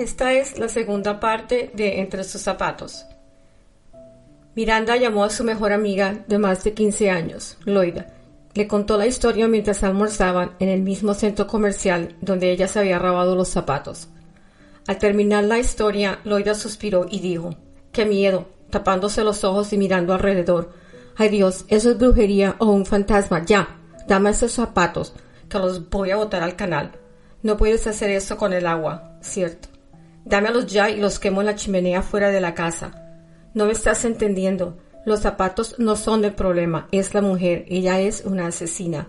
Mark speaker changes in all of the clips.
Speaker 1: Esta es la segunda parte de Entre sus zapatos. Miranda llamó a su mejor amiga de más de 15 años, Loida. Le contó la historia mientras almorzaban en el mismo centro comercial donde ella se había robado los zapatos. Al terminar la historia, Loida suspiró y dijo, ¡Qué miedo! tapándose los ojos y mirando alrededor. ¡Ay Dios! Eso es brujería o un fantasma. Ya, dame esos zapatos, que los voy a botar al canal. No puedes hacer eso con el agua, ¿cierto? Dámelos ya y los quemo en la chimenea fuera de la casa. No me estás entendiendo. Los zapatos no son el problema, es la mujer. Ella es una asesina.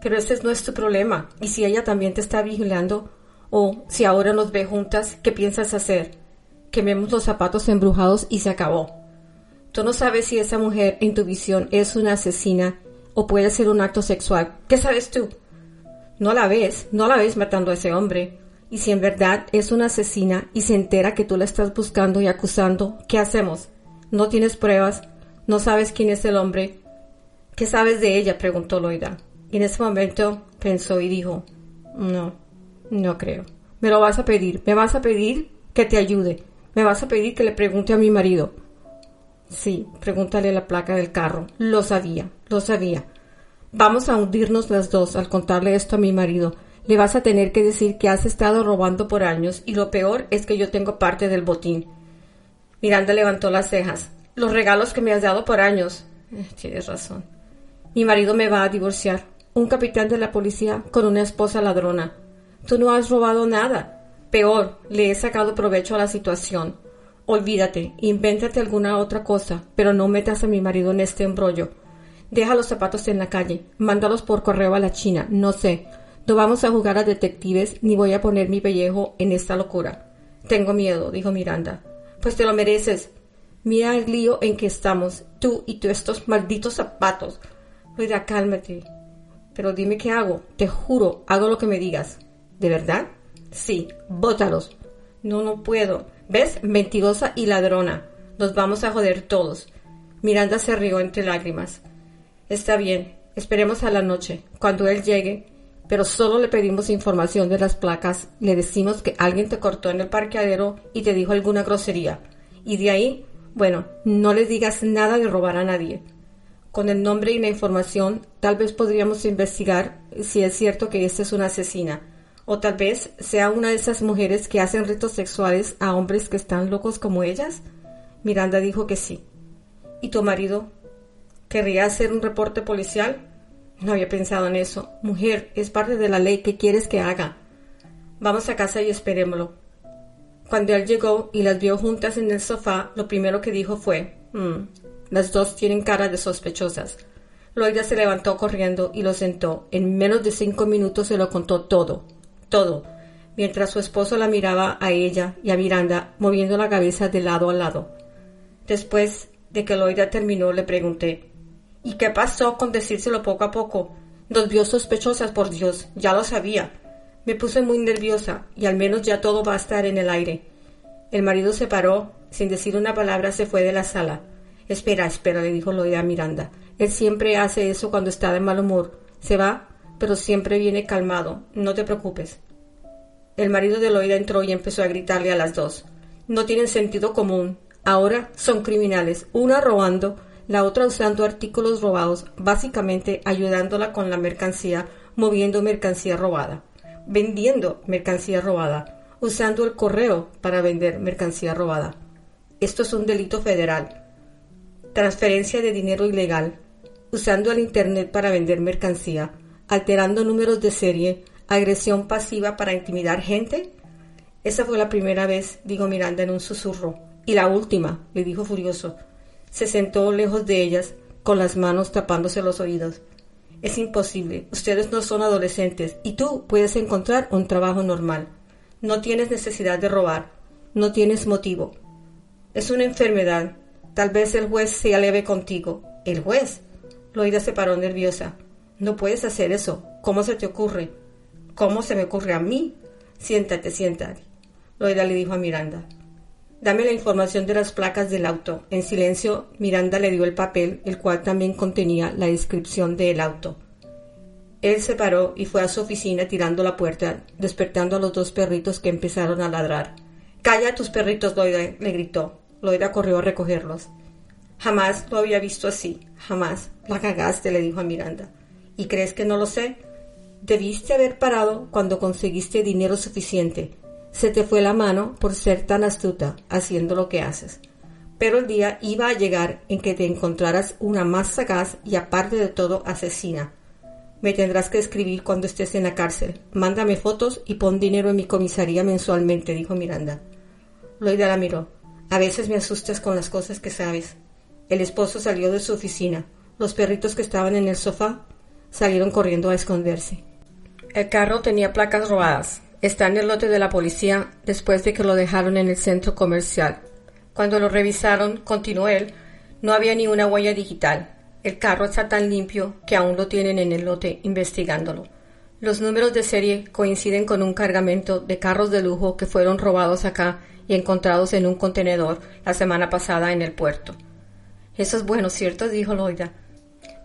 Speaker 1: Pero ese no es tu problema. Y si ella también te está vigilando, o si ahora nos ve juntas, ¿qué piensas hacer? Quememos los zapatos embrujados y se acabó. Tú no sabes si esa mujer en tu visión es una asesina o puede ser un acto sexual. ¿Qué sabes tú? No la ves, no la ves matando a ese hombre. Y si en verdad es una asesina y se entera que tú la estás buscando y acusando, ¿qué hacemos? No tienes pruebas, no sabes quién es el hombre. ¿Qué sabes de ella? preguntó Loida. Y en ese momento pensó y dijo, no, no creo. Me lo vas a pedir, me vas a pedir que te ayude, me vas a pedir que le pregunte a mi marido. Sí, pregúntale la placa del carro. Lo sabía, lo sabía. Vamos a hundirnos las dos al contarle esto a mi marido. Le vas a tener que decir que has estado robando por años y lo peor es que yo tengo parte del botín. Miranda levantó las cejas. Los regalos que me has dado por años. Eh, tienes razón. Mi marido me va a divorciar. Un capitán de la policía con una esposa ladrona. Tú no has robado nada. Peor, le he sacado provecho a la situación. Olvídate, invéntate alguna otra cosa, pero no metas a mi marido en este embrollo. Deja los zapatos en la calle, mándalos por correo a la China, no sé. No vamos a jugar a detectives ni voy a poner mi pellejo en esta locura. Tengo miedo, dijo Miranda. Pues te lo mereces. Mira el lío en que estamos, tú y tú estos malditos zapatos. Oiga, cálmate. Pero dime qué hago. Te juro, hago lo que me digas. ¿De verdad? Sí, bótalos. No, no puedo. ¿Ves? Mentirosa y ladrona. Nos vamos a joder todos. Miranda se rió entre lágrimas. Está bien, esperemos a la noche. Cuando él llegue, pero solo le pedimos información de las placas, le decimos que alguien te cortó en el parqueadero y te dijo alguna grosería. Y de ahí, bueno, no le digas nada de robar a nadie. Con el nombre y la información, tal vez podríamos investigar si es cierto que esta es una asesina. O tal vez sea una de esas mujeres que hacen ritos sexuales a hombres que están locos como ellas. Miranda dijo que sí. ¿Y tu marido? ¿Querría hacer un reporte policial? No había pensado en eso. Mujer, es parte de la ley. ¿Qué quieres que haga? Vamos a casa y esperémoslo. Cuando él llegó y las vio juntas en el sofá, lo primero que dijo fue, mm, las dos tienen cara de sospechosas. Loida se levantó corriendo y lo sentó. En menos de cinco minutos se lo contó todo, todo, mientras su esposo la miraba a ella y a Miranda, moviendo la cabeza de lado a lado. Después de que Loida terminó, le pregunté, ¿Y qué pasó con decírselo poco a poco? Nos vio sospechosas, por Dios, ya lo sabía. Me puse muy nerviosa y al menos ya todo va a estar en el aire. El marido se paró, sin decir una palabra se fue de la sala. Espera, espera, le dijo Loida a Miranda. Él siempre hace eso cuando está de mal humor. Se va, pero siempre viene calmado. No te preocupes. El marido de Loida entró y empezó a gritarle a las dos. No tienen sentido común. Ahora son criminales, una robando la otra usando artículos robados, básicamente ayudándola con la mercancía, moviendo mercancía robada, vendiendo mercancía robada, usando el correo para vender mercancía robada. Esto es un delito federal. Transferencia de dinero ilegal, usando el Internet para vender mercancía, alterando números de serie, agresión pasiva para intimidar gente. Esa fue la primera vez, dijo Miranda en un susurro. Y la última, le dijo furioso. Se sentó lejos de ellas, con las manos tapándose los oídos. Es imposible. Ustedes no son adolescentes y tú puedes encontrar un trabajo normal. No tienes necesidad de robar. No tienes motivo. Es una enfermedad. Tal vez el juez se aleve contigo. ¿El juez? Loida se paró nerviosa. No puedes hacer eso. ¿Cómo se te ocurre? ¿Cómo se me ocurre a mí? Siéntate, siéntate. Loida le dijo a Miranda. Dame la información de las placas del auto. En silencio, Miranda le dio el papel, el cual también contenía la descripción del auto. Él se paró y fue a su oficina tirando la puerta, despertando a los dos perritos que empezaron a ladrar. Calla tus perritos, Loida, le gritó. Loida corrió a recogerlos. Jamás lo había visto así, jamás. La cagaste, le dijo a Miranda. ¿Y crees que no lo sé? Debiste haber parado cuando conseguiste dinero suficiente se te fue la mano por ser tan astuta haciendo lo que haces. Pero el día iba a llegar en que te encontraras una más sagaz y aparte de todo asesina. Me tendrás que escribir cuando estés en la cárcel. Mándame fotos y pon dinero en mi comisaría mensualmente, dijo Miranda. Loida la miró. A veces me asustas con las cosas que sabes. El esposo salió de su oficina. Los perritos que estaban en el sofá salieron corriendo a esconderse. El carro tenía placas robadas. Está en el lote de la policía después de que lo dejaron en el centro comercial. Cuando lo revisaron, continuó él, no había ni una huella digital. El carro está tan limpio que aún lo tienen en el lote investigándolo. Los números de serie coinciden con un cargamento de carros de lujo que fueron robados acá y encontrados en un contenedor la semana pasada en el puerto. Eso es bueno, ¿cierto? dijo Loida.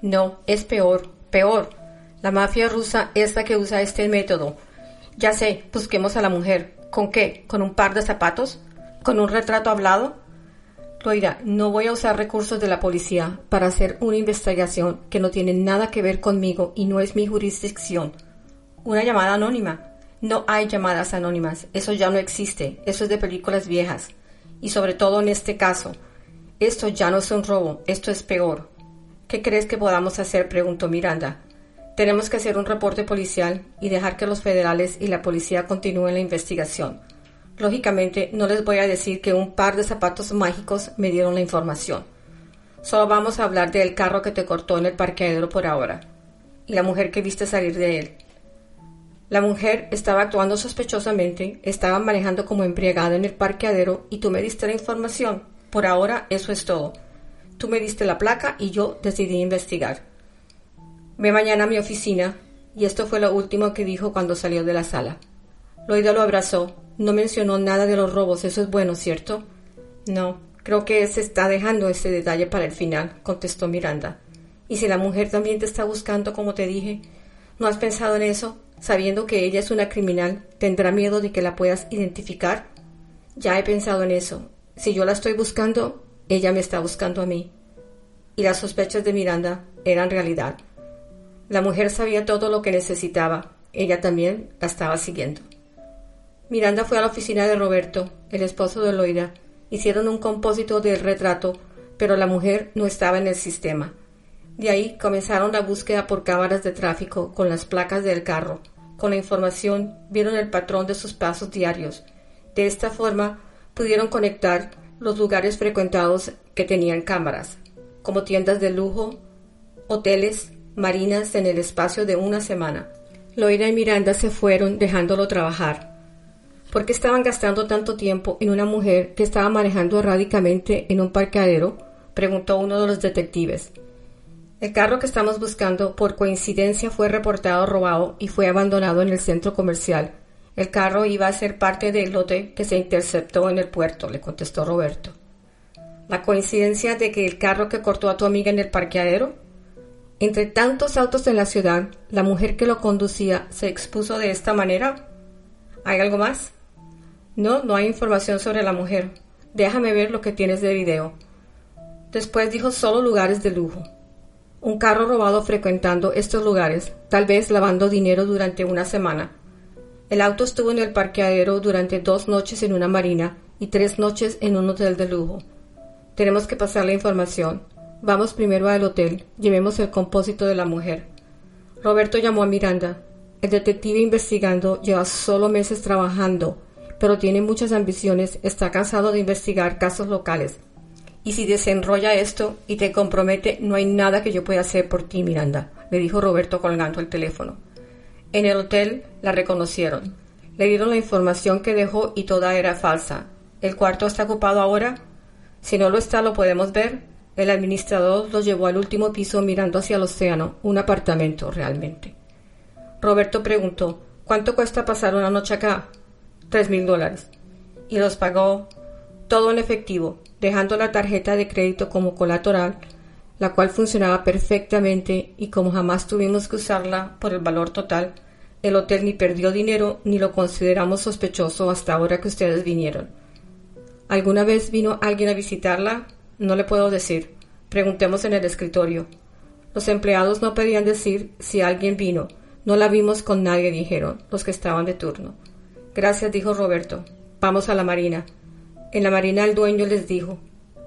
Speaker 1: No, es peor, peor. La mafia rusa es la que usa este método ya sé, busquemos a la mujer. ¿Con qué? ¿Con un par de zapatos? ¿Con un retrato hablado? Loira, no voy a usar recursos de la policía para hacer una investigación que no tiene nada que ver conmigo y no es mi jurisdicción. Una llamada anónima. No hay llamadas anónimas. Eso ya no existe. Eso es de películas viejas. Y sobre todo en este caso. Esto ya no es un robo. Esto es peor. ¿Qué crees que podamos hacer? preguntó Miranda. Tenemos que hacer un reporte policial y dejar que los federales y la policía continúen la investigación. Lógicamente, no les voy a decir que un par de zapatos mágicos me dieron la información. Solo vamos a hablar del carro que te cortó en el parqueadero por ahora y la mujer que viste salir de él. La mujer estaba actuando sospechosamente, estaba manejando como embriagada en el parqueadero y tú me diste la información. Por ahora, eso es todo. Tú me diste la placa y yo decidí investigar. Ve mañana a mi oficina. Y esto fue lo último que dijo cuando salió de la sala. Loida lo abrazó. No mencionó nada de los robos. Eso es bueno, ¿cierto? No, creo que se está dejando ese detalle para el final, contestó Miranda. ¿Y si la mujer también te está buscando, como te dije? ¿No has pensado en eso? Sabiendo que ella es una criminal, ¿tendrá miedo de que la puedas identificar? Ya he pensado en eso. Si yo la estoy buscando, ella me está buscando a mí. Y las sospechas de Miranda eran realidad. La mujer sabía todo lo que necesitaba. Ella también la estaba siguiendo. Miranda fue a la oficina de Roberto, el esposo de Loida. Hicieron un compósito del retrato, pero la mujer no estaba en el sistema. De ahí comenzaron la búsqueda por cámaras de tráfico con las placas del carro. Con la información vieron el patrón de sus pasos diarios. De esta forma pudieron conectar los lugares frecuentados que tenían cámaras, como tiendas de lujo, hoteles, marinas en el espacio de una semana. Loira y Miranda se fueron dejándolo trabajar. ¿Por qué estaban gastando tanto tiempo en una mujer que estaba manejando erráticamente en un parqueadero? preguntó uno de los detectives. El carro que estamos buscando por coincidencia fue reportado robado y fue abandonado en el centro comercial. El carro iba a ser parte del lote que se interceptó en el puerto, le contestó Roberto. ¿La coincidencia de que el carro que cortó a tu amiga en el parqueadero? Entre tantos autos en la ciudad, la mujer que lo conducía se expuso de esta manera. ¿Hay algo más? No, no hay información sobre la mujer. Déjame ver lo que tienes de video. Después dijo solo lugares de lujo. Un carro robado frecuentando estos lugares, tal vez lavando dinero durante una semana. El auto estuvo en el parqueadero durante dos noches en una marina y tres noches en un hotel de lujo. Tenemos que pasar la información. Vamos primero al hotel. Llevemos el compósito de la mujer. Roberto llamó a Miranda. El detective investigando lleva solo meses trabajando, pero tiene muchas ambiciones, está cansado de investigar casos locales Y si desenrolla esto y te compromete, no hay nada que yo pueda hacer por ti, Miranda, le dijo Roberto colgando el teléfono. En el hotel la reconocieron. Le dieron la información que dejó y toda era falsa. ¿El cuarto está ocupado ahora? Si no lo está, lo podemos ver. El administrador los llevó al último piso mirando hacia el océano, un apartamento realmente. Roberto preguntó ¿Cuánto cuesta pasar una noche acá? Tres mil dólares. Y los pagó todo en efectivo, dejando la tarjeta de crédito como colateral, la cual funcionaba perfectamente y como jamás tuvimos que usarla por el valor total, el hotel ni perdió dinero ni lo consideramos sospechoso hasta ahora que ustedes vinieron. ¿Alguna vez vino alguien a visitarla? No le puedo decir. Preguntemos en el escritorio. Los empleados no podían decir si alguien vino. No la vimos con nadie, dijeron los que estaban de turno. Gracias, dijo Roberto. Vamos a la marina. En la marina el dueño les dijo,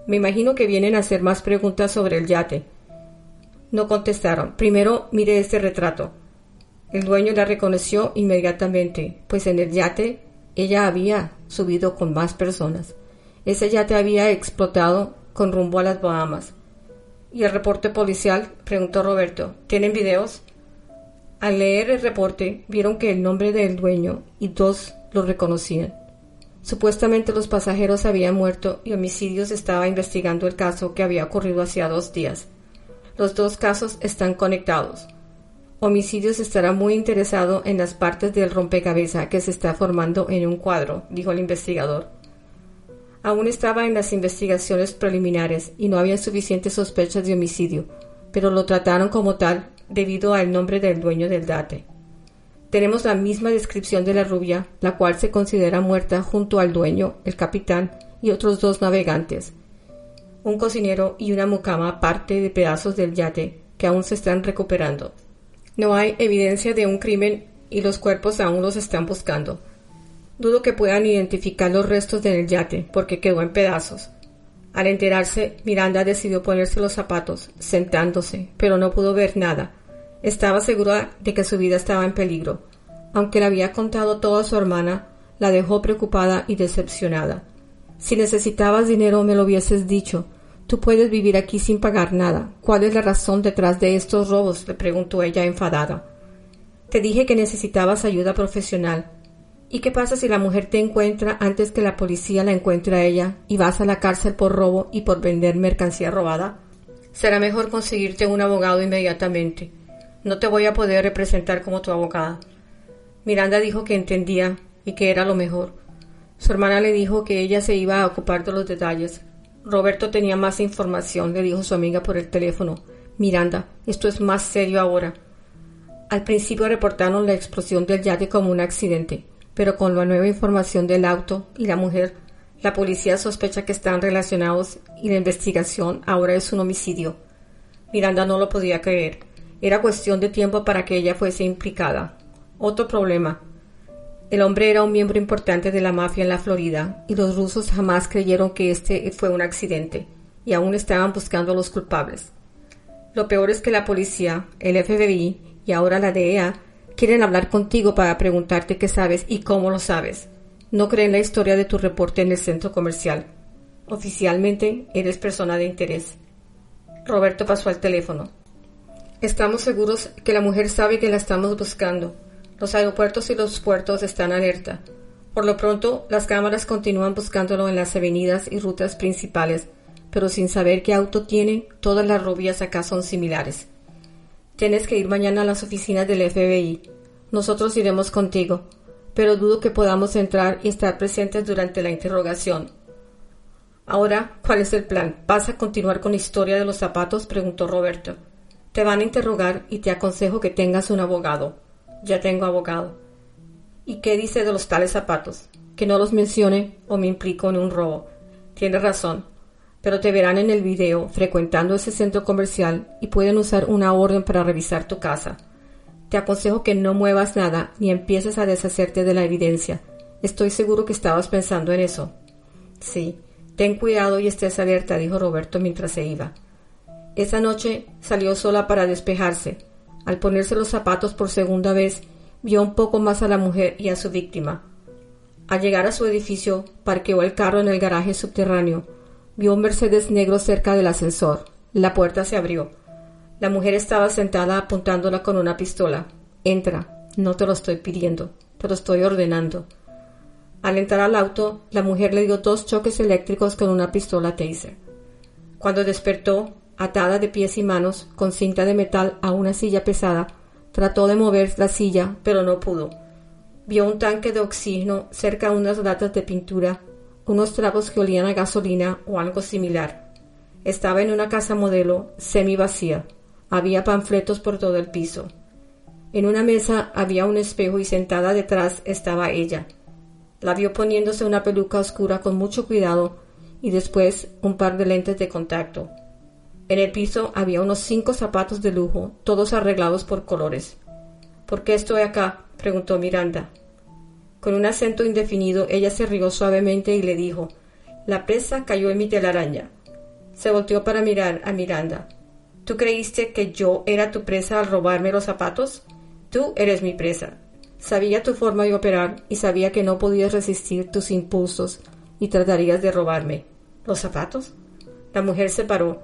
Speaker 1: me imagino que vienen a hacer más preguntas sobre el yate. No contestaron. Primero mire este retrato. El dueño la reconoció inmediatamente, pues en el yate ella había subido con más personas. Ese yate había explotado con rumbo a las Bahamas. ¿Y el reporte policial? preguntó Roberto. ¿Tienen videos? Al leer el reporte vieron que el nombre del dueño y dos lo reconocían. Supuestamente los pasajeros habían muerto y Homicidios estaba investigando el caso que había ocurrido hacía dos días. Los dos casos están conectados. Homicidios estará muy interesado en las partes del rompecabezas que se está formando en un cuadro, dijo el investigador. Aún estaba en las investigaciones preliminares y no había suficientes sospechas de homicidio, pero lo trataron como tal debido al nombre del dueño del date. Tenemos la misma descripción de la rubia, la cual se considera muerta junto al dueño, el capitán y otros dos navegantes. Un cocinero y una mucama parte de pedazos del yate que aún se están recuperando. No hay evidencia de un crimen y los cuerpos aún los están buscando. Dudo que puedan identificar los restos del yate porque quedó en pedazos. Al enterarse, Miranda decidió ponerse los zapatos, sentándose, pero no pudo ver nada, estaba segura de que su vida estaba en peligro. Aunque le había contado todo a su hermana, la dejó preocupada y decepcionada. Si necesitabas dinero me lo hubieses dicho. Tú puedes vivir aquí sin pagar nada. ¿Cuál es la razón detrás de estos robos? le preguntó ella enfadada. Te dije que necesitabas ayuda profesional. ¿Y qué pasa si la mujer te encuentra antes que la policía la encuentre a ella y vas a la cárcel por robo y por vender mercancía robada? Será mejor conseguirte un abogado inmediatamente. No te voy a poder representar como tu abogada. Miranda dijo que entendía y que era lo mejor. Su hermana le dijo que ella se iba a ocupar de los detalles. Roberto tenía más información, le dijo su amiga por el teléfono. Miranda, esto es más serio ahora. Al principio reportaron la explosión del yate como un accidente, pero con la nueva información del auto y la mujer, la policía sospecha que están relacionados y la investigación ahora es un homicidio. Miranda no lo podía creer. Era cuestión de tiempo para que ella fuese implicada. Otro problema. El hombre era un miembro importante de la mafia en la Florida y los rusos jamás creyeron que este fue un accidente y aún estaban buscando a los culpables. Lo peor es que la policía, el FBI y ahora la DEA quieren hablar contigo para preguntarte qué sabes y cómo lo sabes. No creen la historia de tu reporte en el centro comercial. Oficialmente eres persona de interés. Roberto pasó al teléfono. Estamos seguros que la mujer sabe que la estamos buscando. Los aeropuertos y los puertos están alerta. Por lo pronto, las cámaras continúan buscándolo en las avenidas y rutas principales, pero sin saber qué auto tiene, todas las rubias acá son similares. Tienes que ir mañana a las oficinas del FBI. Nosotros iremos contigo, pero dudo que podamos entrar y estar presentes durante la interrogación. Ahora, ¿cuál es el plan? ¿Vas a continuar con la historia de los zapatos? preguntó Roberto. Te van a interrogar y te aconsejo que tengas un abogado. Ya tengo abogado. ¿Y qué dice de los tales zapatos? Que no los mencione o me implico en un robo. Tienes razón. Pero te verán en el video frecuentando ese centro comercial y pueden usar una orden para revisar tu casa. Te aconsejo que no muevas nada ni empieces a deshacerte de la evidencia. Estoy seguro que estabas pensando en eso. Sí, ten cuidado y estés alerta, dijo Roberto mientras se iba. Esa noche salió sola para despejarse. Al ponerse los zapatos por segunda vez, vio un poco más a la mujer y a su víctima. Al llegar a su edificio, parqueó el carro en el garaje subterráneo, Vio un Mercedes negro cerca del ascensor. La puerta se abrió. La mujer estaba sentada apuntándola con una pistola. Entra. No te lo estoy pidiendo. Te lo estoy ordenando. Al entrar al auto, la mujer le dio dos choques eléctricos con una pistola taser. Cuando despertó, atada de pies y manos, con cinta de metal a una silla pesada, trató de mover la silla, pero no pudo. Vio un tanque de oxígeno cerca de unas latas de pintura, unos tragos que olían a gasolina o algo similar. Estaba en una casa modelo, semi vacía. Había panfletos por todo el piso. En una mesa había un espejo y sentada detrás estaba ella. La vio poniéndose una peluca oscura con mucho cuidado y después un par de lentes de contacto. En el piso había unos cinco zapatos de lujo, todos arreglados por colores. ¿Por qué estoy acá? preguntó Miranda. Con un acento indefinido, ella se rió suavemente y le dijo La presa cayó en mi telaraña. Se volteó para mirar a Miranda. ¿Tú creíste que yo era tu presa al robarme los zapatos? Tú eres mi presa. Sabía tu forma de operar y sabía que no podías resistir tus impulsos y tratarías de robarme. ¿Los zapatos? La mujer se paró.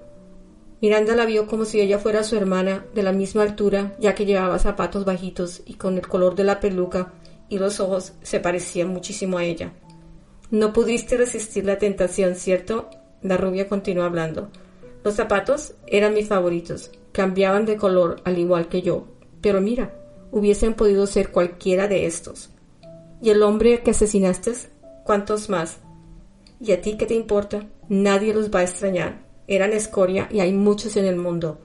Speaker 1: Miranda la vio como si ella fuera su hermana, de la misma altura, ya que llevaba zapatos bajitos y con el color de la peluca y los ojos se parecían muchísimo a ella. No pudiste resistir la tentación, ¿cierto? La rubia continuó hablando. Los zapatos eran mis favoritos. Cambiaban de color al igual que yo. Pero mira, hubiesen podido ser cualquiera de estos. ¿Y el hombre que asesinaste? ¿Cuántos más? ¿Y a ti qué te importa? Nadie los va a extrañar. Eran escoria y hay muchos en el mundo.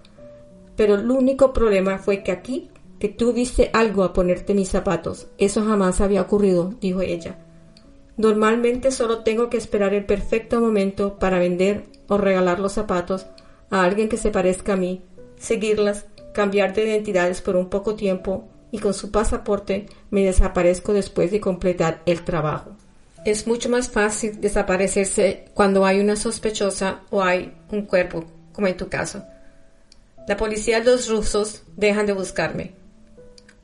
Speaker 1: Pero el único problema fue que aquí, que tú viste algo a ponerte mis zapatos. Eso jamás había ocurrido, dijo ella. Normalmente solo tengo que esperar el perfecto momento para vender o regalar los zapatos a alguien que se parezca a mí, seguirlas cambiar de identidades por un poco tiempo y con su pasaporte me desaparezco después de completar el trabajo. Es mucho más fácil desaparecerse cuando hay una sospechosa o hay un cuerpo, como en tu caso. La policía y los rusos dejan de buscarme.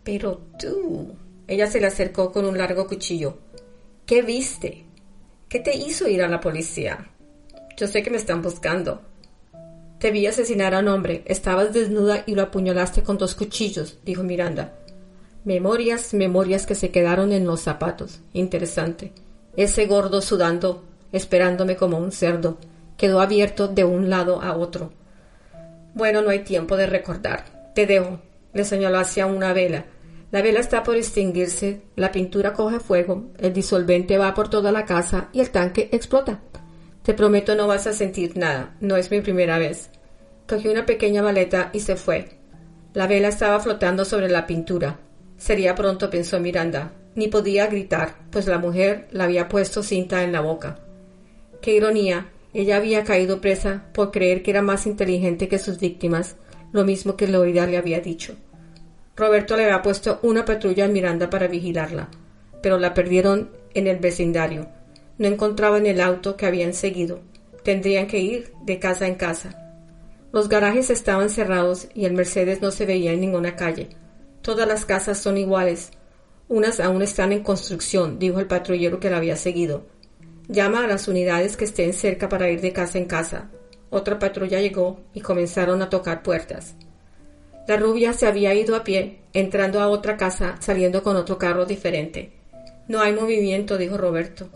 Speaker 1: Pero tú. Ella se le acercó con un largo cuchillo. ¿Qué viste? ¿Qué te hizo ir a la policía? Yo sé que me están buscando. Te vi asesinar a un hombre. Estabas desnuda y lo apuñalaste con dos cuchillos, dijo Miranda. Memorias, memorias que se quedaron en los zapatos. Interesante. Ese gordo sudando, esperándome como un cerdo, quedó abierto de un lado a otro. Bueno, no hay tiempo de recordar. Te dejo. Le señaló hacia una vela. La vela está por extinguirse, la pintura coge fuego, el disolvente va por toda la casa y el tanque explota. Te prometo no vas a sentir nada, no es mi primera vez. Cogió una pequeña maleta y se fue. La vela estaba flotando sobre la pintura. Sería pronto, pensó Miranda. Ni podía gritar, pues la mujer la había puesto cinta en la boca. Qué ironía, ella había caído presa por creer que era más inteligente que sus víctimas, lo mismo que Loida le había dicho. Roberto le había puesto una patrulla a Miranda para vigilarla, pero la perdieron en el vecindario. No encontraban el auto que habían seguido. Tendrían que ir de casa en casa. Los garajes estaban cerrados y el Mercedes no se veía en ninguna calle. Todas las casas son iguales. Unas aún están en construcción, dijo el patrullero que la había seguido. Llama a las unidades que estén cerca para ir de casa en casa. Otra patrulla llegó y comenzaron a tocar puertas. La rubia se había ido a pie, entrando a otra casa, saliendo con otro carro diferente. No hay movimiento, dijo Roberto.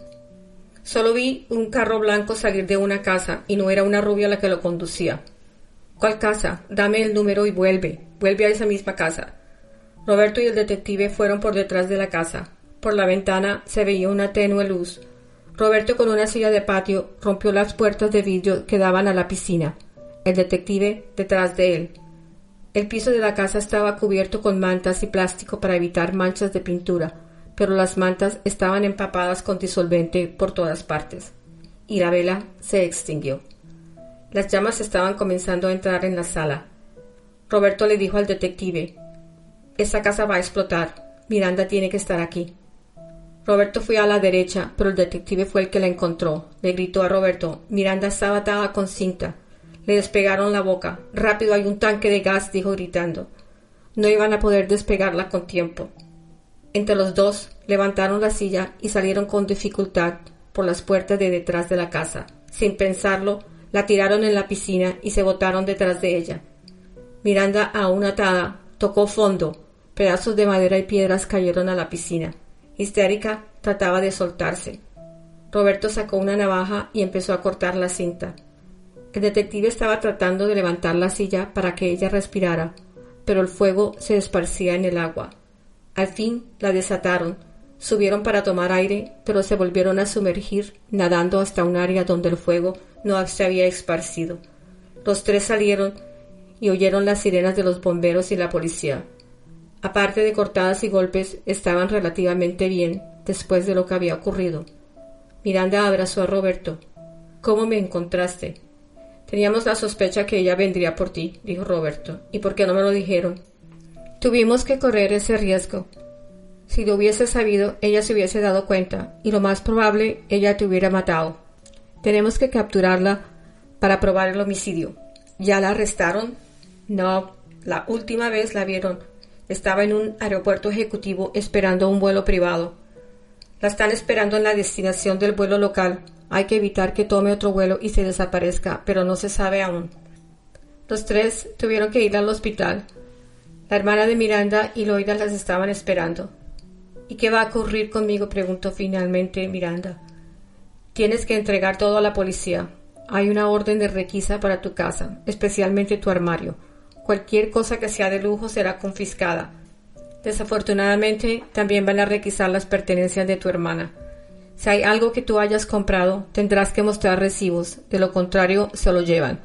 Speaker 1: Solo vi un carro blanco salir de una casa y no era una rubia la que lo conducía. ¿Cuál casa? Dame el número y vuelve. Vuelve a esa misma casa. Roberto y el detective fueron por detrás de la casa. Por la ventana se veía una tenue luz. Roberto con una silla de patio rompió las puertas de vidrio que daban a la piscina. El detective detrás de él. El piso de la casa estaba cubierto con mantas y plástico para evitar manchas de pintura pero las mantas estaban empapadas con disolvente por todas partes, y la vela se extinguió. Las llamas estaban comenzando a entrar en la sala. Roberto le dijo al detective Esa casa va a explotar. Miranda tiene que estar aquí. Roberto fue a la derecha, pero el detective fue el que la encontró. Le gritó a Roberto Miranda estaba atada con cinta. Le despegaron la boca. Rápido hay un tanque de gas, dijo gritando. No iban a poder despegarla con tiempo. Entre los dos levantaron la silla y salieron con dificultad por las puertas de detrás de la casa. Sin pensarlo, La tiraron en la piscina y se botaron detrás de ella. Miranda, aún atada, tocó fondo. Pedazos de madera y piedras cayeron a la piscina. Histérica, trataba de soltarse. Roberto sacó una navaja y empezó a cortar la cinta. El detective estaba tratando de levantar la silla para que ella respirara, pero el fuego se esparcía en el agua. Al fin la desataron, subieron para tomar aire, pero se volvieron a sumergir, nadando hasta un área donde el fuego no se había esparcido. Los tres salieron y oyeron las sirenas de los bomberos y la policía. Aparte de cortadas y golpes, estaban relativamente bien después de lo que había ocurrido. Miranda abrazó a Roberto. ¿Cómo me encontraste? Teníamos la sospecha que ella vendría por ti, dijo Roberto. ¿Y por qué no me lo dijeron? Tuvimos que correr ese riesgo. Si lo hubiese sabido, ella se hubiese dado cuenta, y lo más probable, ella te hubiera matado. Tenemos que capturarla para probar el homicidio. ¿Ya la arrestaron? No, la última vez la vieron. Estaba en un aeropuerto ejecutivo esperando un vuelo privado. La están esperando en la destinación del vuelo local. Hay que evitar que tome otro vuelo y se desaparezca, pero no se sabe aún. Los tres tuvieron que ir al hospital. La hermana de Miranda y Loida las estaban esperando. ¿Y qué va a ocurrir conmigo? preguntó finalmente Miranda. Tienes que entregar todo a la policía. Hay una orden de requisa para tu casa, especialmente tu armario. Cualquier cosa que sea de lujo será confiscada. Desafortunadamente, también van a requisar las pertenencias de tu hermana. Si hay algo que tú hayas comprado, tendrás que mostrar recibos, de lo contrario, se lo llevan.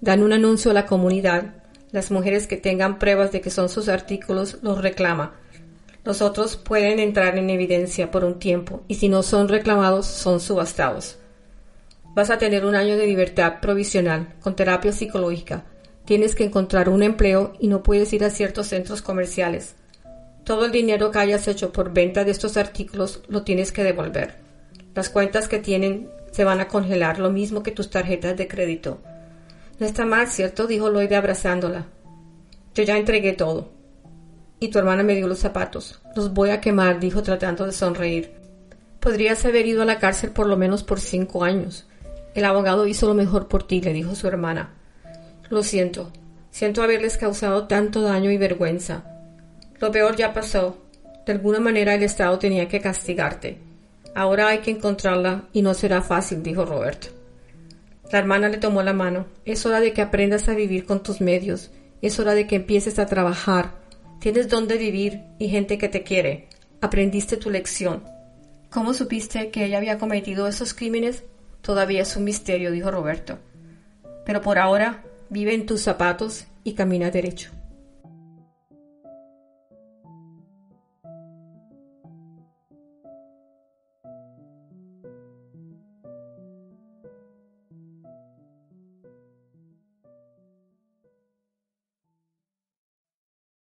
Speaker 1: Dan un anuncio a la comunidad. Las mujeres que tengan pruebas de que son sus artículos los reclama. Los otros pueden entrar en evidencia por un tiempo y si no son reclamados, son subastados. Vas a tener un año de libertad provisional con terapia psicológica. Tienes que encontrar un empleo y no puedes ir a ciertos centros comerciales. Todo el dinero que hayas hecho por venta de estos artículos lo tienes que devolver. Las cuentas que tienen se van a congelar, lo mismo que tus tarjetas de crédito. No está mal, ¿cierto? dijo Lloyd abrazándola. Yo ya entregué todo. Y tu hermana me dio los zapatos. Los voy a quemar, dijo tratando de sonreír. Podrías haber ido a la cárcel por lo menos por cinco años. El abogado hizo lo mejor por ti, le dijo su hermana. Lo siento. Siento haberles causado tanto daño y vergüenza. Lo peor ya pasó. De alguna manera el Estado tenía que castigarte. Ahora hay que encontrarla y no será fácil, dijo Roberto. La hermana le tomó la mano. Es hora de que aprendas a vivir con tus medios. Es hora de que empieces a trabajar. Tienes dónde vivir y gente que te quiere. Aprendiste tu lección. ¿Cómo supiste que ella había cometido esos crímenes? Todavía es un misterio, dijo Roberto. Pero por ahora vive en tus zapatos y camina derecho.